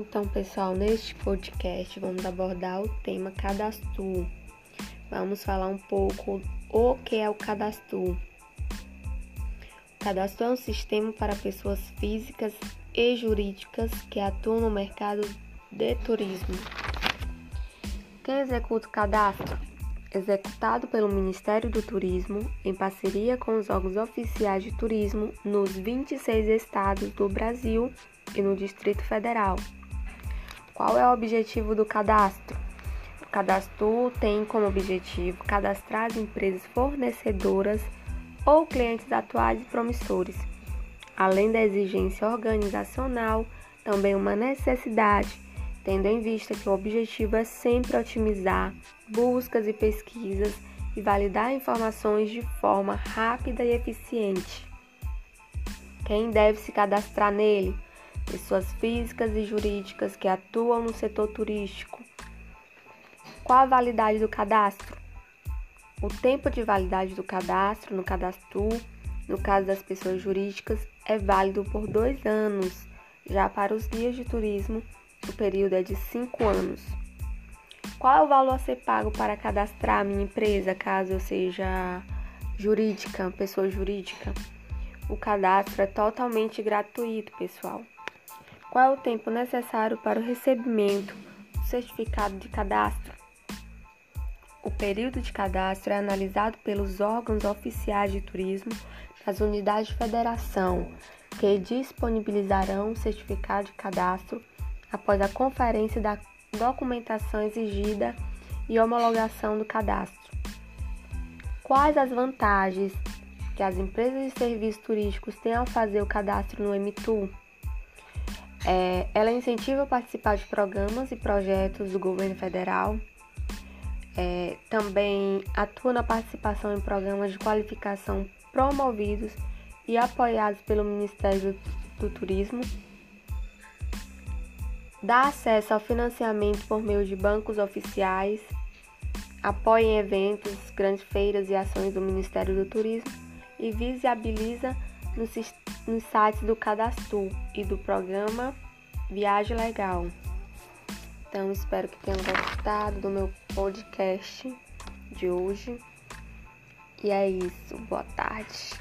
Então, pessoal, neste podcast vamos abordar o tema cadastro. Vamos falar um pouco o que é o cadastro. O cadastro é um sistema para pessoas físicas e jurídicas que atuam no mercado de turismo. Quem executa o cadastro? Executado pelo Ministério do Turismo em parceria com os órgãos oficiais de turismo nos 26 estados do Brasil e no Distrito Federal. Qual é o objetivo do cadastro? O cadastro tem como objetivo cadastrar as empresas fornecedoras ou clientes atuais e promissores. Além da exigência organizacional, também uma necessidade, tendo em vista que o objetivo é sempre otimizar buscas e pesquisas e validar informações de forma rápida e eficiente. Quem deve se cadastrar nele? Pessoas físicas e jurídicas que atuam no setor turístico. Qual a validade do cadastro? O tempo de validade do cadastro no cadastro, no caso das pessoas jurídicas, é válido por dois anos. Já para os guias de turismo, o período é de cinco anos. Qual é o valor a ser pago para cadastrar a minha empresa, caso eu seja jurídica, pessoa jurídica? O cadastro é totalmente gratuito, pessoal. Qual é o tempo necessário para o recebimento do certificado de cadastro? O período de cadastro é analisado pelos órgãos oficiais de turismo das unidades de federação, que disponibilizarão o certificado de cadastro após a conferência da documentação exigida e homologação do cadastro. Quais as vantagens que as empresas de serviços turísticos têm ao fazer o cadastro no MTU? É, ela incentiva a participar de programas e projetos do governo federal. É, também atua na participação em programas de qualificação promovidos e apoiados pelo Ministério do, do Turismo. Dá acesso ao financiamento por meio de bancos oficiais. Apoia em eventos, grandes feiras e ações do Ministério do Turismo e visibiliza nos, nos sites do Cadastro e do programa Viagem Legal. Então, espero que tenham gostado do meu podcast de hoje. E é isso. Boa tarde.